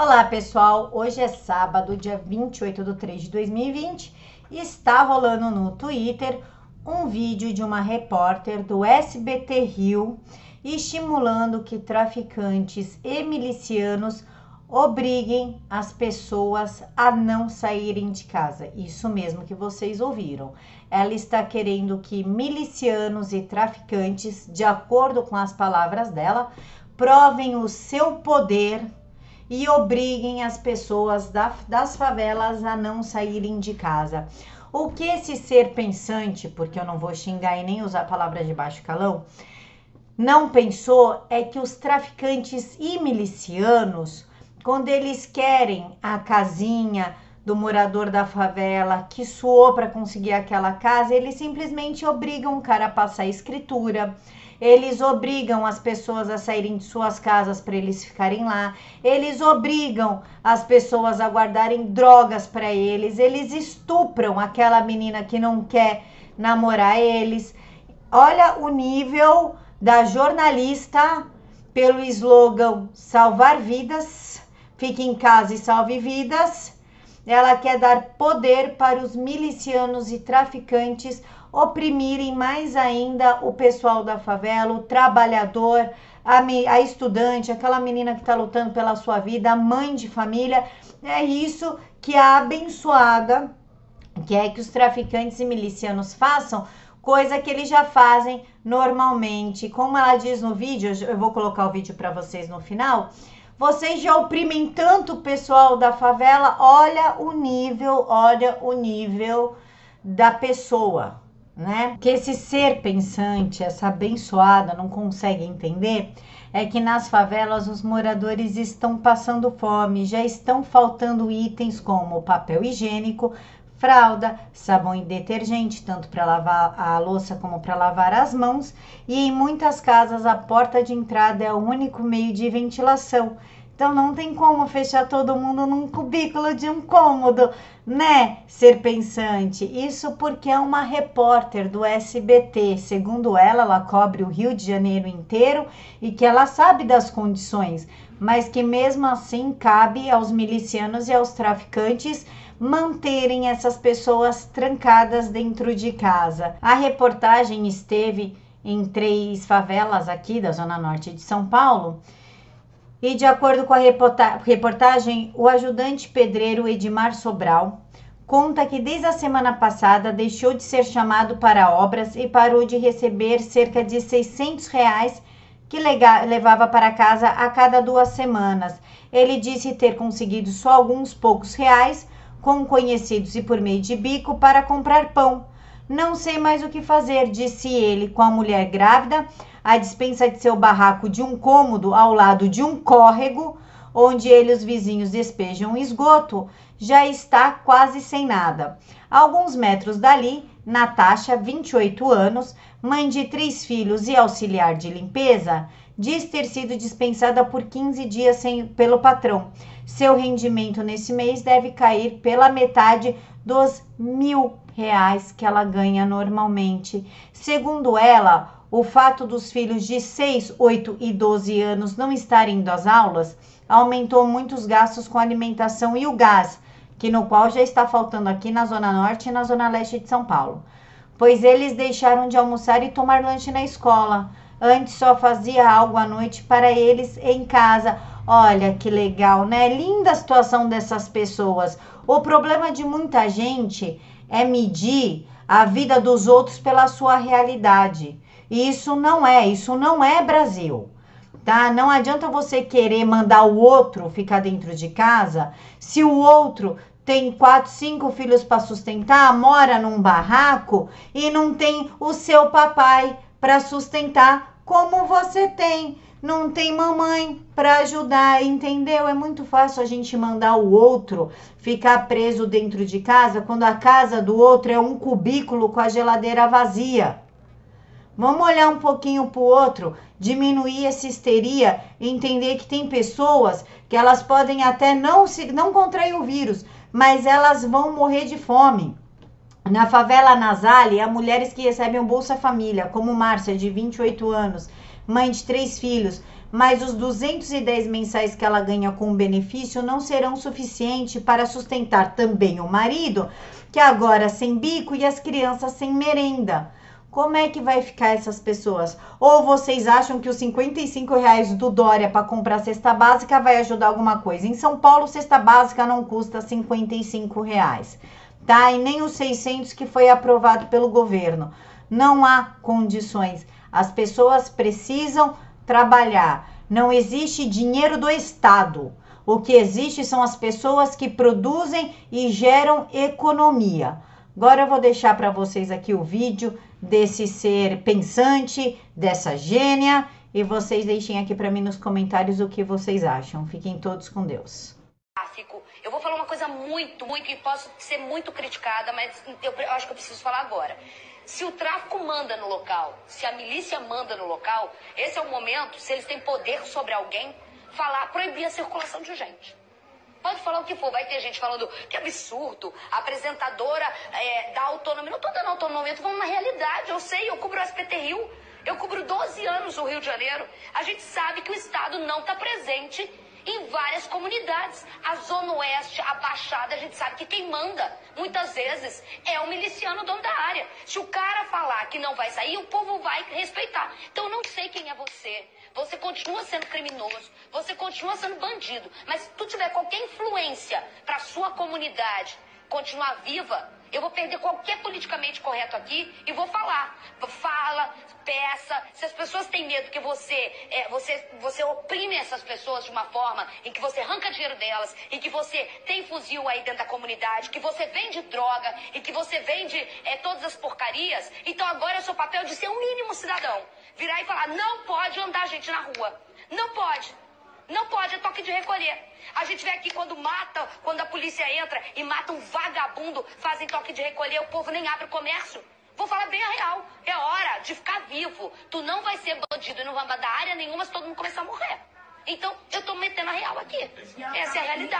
Olá pessoal, hoje é sábado, dia 28 de 3 de 2020 e está rolando no Twitter um vídeo de uma repórter do SBT Rio estimulando que traficantes e milicianos obriguem as pessoas a não saírem de casa. Isso mesmo que vocês ouviram. Ela está querendo que milicianos e traficantes, de acordo com as palavras dela, provem o seu poder e obriguem as pessoas da, das favelas a não saírem de casa. O que esse ser pensante, porque eu não vou xingar e nem usar palavras de baixo calão, não pensou é que os traficantes e milicianos quando eles querem a casinha do morador da favela que suou para conseguir aquela casa, eles simplesmente obrigam o cara a passar escritura. Eles obrigam as pessoas a saírem de suas casas para eles ficarem lá. Eles obrigam as pessoas a guardarem drogas para eles. Eles estupram aquela menina que não quer namorar eles. Olha o nível da jornalista pelo slogan salvar vidas Fique em casa e salve vidas. Ela quer dar poder para os milicianos e traficantes oprimirem mais ainda o pessoal da favela, o trabalhador, a, a estudante, aquela menina que está lutando pela sua vida, a mãe de família. É isso que a abençoada quer que os traficantes e milicianos façam, coisa que eles já fazem normalmente. Como ela diz no vídeo, eu vou colocar o vídeo para vocês no final vocês já oprimem tanto o pessoal da favela, olha o nível, olha o nível da pessoa, né? Que esse ser pensante, essa abençoada não consegue entender é que nas favelas os moradores estão passando fome, já estão faltando itens como papel higiênico, fralda, sabão e detergente, tanto para lavar a louça como para lavar as mãos, e em muitas casas a porta de entrada é o único meio de ventilação. Então não tem como fechar todo mundo num cubículo de um cômodo, né? Ser pensante. Isso porque é uma repórter do SBT. Segundo ela, ela cobre o Rio de Janeiro inteiro e que ela sabe das condições, mas que mesmo assim cabe aos milicianos e aos traficantes manterem essas pessoas trancadas dentro de casa. A reportagem esteve em três favelas aqui da Zona Norte de São Paulo. E de acordo com a reportagem, o ajudante pedreiro Edmar Sobral conta que desde a semana passada deixou de ser chamado para obras e parou de receber cerca de 600 reais que levava para casa a cada duas semanas. Ele disse ter conseguido só alguns poucos reais com conhecidos e por meio de bico para comprar pão. Não sei mais o que fazer, disse ele, com a mulher grávida, a dispensa de seu barraco de um cômodo ao lado de um córrego, onde ele e os vizinhos despejam esgoto, já está quase sem nada. Alguns metros dali, Natasha, 28 anos, mãe de três filhos e auxiliar de limpeza, diz ter sido dispensada por 15 dias sem, pelo patrão. Seu rendimento nesse mês deve cair pela metade dos mil reais que ela ganha normalmente. Segundo ela, o fato dos filhos de 6, 8 e 12 anos não estarem indo às aulas aumentou muito os gastos com alimentação e o gás, que no qual já está faltando aqui na Zona Norte e na Zona Leste de São Paulo. Pois eles deixaram de almoçar e tomar lanche na escola. Antes só fazia algo à noite para eles em casa. Olha que legal, né? Linda a situação dessas pessoas. O problema de muita gente é medir a vida dos outros pela sua realidade. E isso não é, isso não é Brasil. Tá? Não adianta você querer mandar o outro ficar dentro de casa se o outro tem quatro, cinco filhos para sustentar, mora num barraco e não tem o seu papai para sustentar como você tem. Não tem mamãe para ajudar, entendeu? É muito fácil a gente mandar o outro ficar preso dentro de casa quando a casa do outro é um cubículo com a geladeira vazia. Vamos olhar um pouquinho para o outro, diminuir essa histeria, entender que tem pessoas que elas podem até não, se, não contrair o vírus, mas elas vão morrer de fome. Na favela Nasale, há mulheres que recebem o Bolsa Família, como Márcia, de 28 anos, mãe de três filhos, mas os 210 mensais que ela ganha com benefício não serão suficientes para sustentar também o marido, que agora sem bico e as crianças sem merenda. Como é que vai ficar essas pessoas? Ou vocês acham que os 55 reais do Dória para comprar cesta básica vai ajudar alguma coisa? Em São Paulo, cesta básica não custa 55 reais, tá? E nem os 600 que foi aprovado pelo governo. Não há condições. As pessoas precisam trabalhar. Não existe dinheiro do Estado. O que existe são as pessoas que produzem e geram economia. Agora eu vou deixar para vocês aqui o vídeo desse ser pensante, dessa gênia, e vocês deixem aqui para mim nos comentários o que vocês acham. Fiquem todos com Deus. Eu vou falar uma coisa muito, muito, e posso ser muito criticada, mas eu acho que eu preciso falar agora. Se o tráfico manda no local, se a milícia manda no local, esse é o momento, se eles têm poder sobre alguém, falar, proibir a circulação de gente. Pode falar o que for, vai ter gente falando que absurdo, a apresentadora é, dá autonomia. Não estou dando autonomia, estou falando uma realidade. Eu sei, eu cubro o SPT Rio, eu cubro 12 anos o Rio de Janeiro. A gente sabe que o Estado não está presente em várias comunidades. A Zona Oeste, a Baixada, a gente sabe que quem manda, muitas vezes, é o miliciano dono da área. Se o cara falar que não vai sair, o povo vai respeitar. Então eu não sei quem é você. Você continua sendo criminoso, você continua sendo bandido. Mas se tu tiver qualquer influência para sua comunidade continuar viva, eu vou perder qualquer politicamente correto aqui e vou falar. Fala, peça. Se as pessoas têm medo que você, é, você, você oprime essas pessoas de uma forma em que você arranca dinheiro delas, em que você tem fuzil aí dentro da comunidade, que você vende droga e que você vende é, todas as porcarias, então agora é o seu papel de ser um mínimo cidadão. Virar e falar, não pode andar gente na rua. Não pode. Não pode, é toque de recolher. A gente vê aqui quando mata, quando a polícia entra e mata um vagabundo, fazem toque de recolher, o povo nem abre o comércio. Vou falar bem a real. É hora de ficar vivo. Tu não vai ser bandido e não vai mandar área nenhuma se todo mundo começar a morrer. Então, eu tô metendo a real aqui. Essa é a realidade.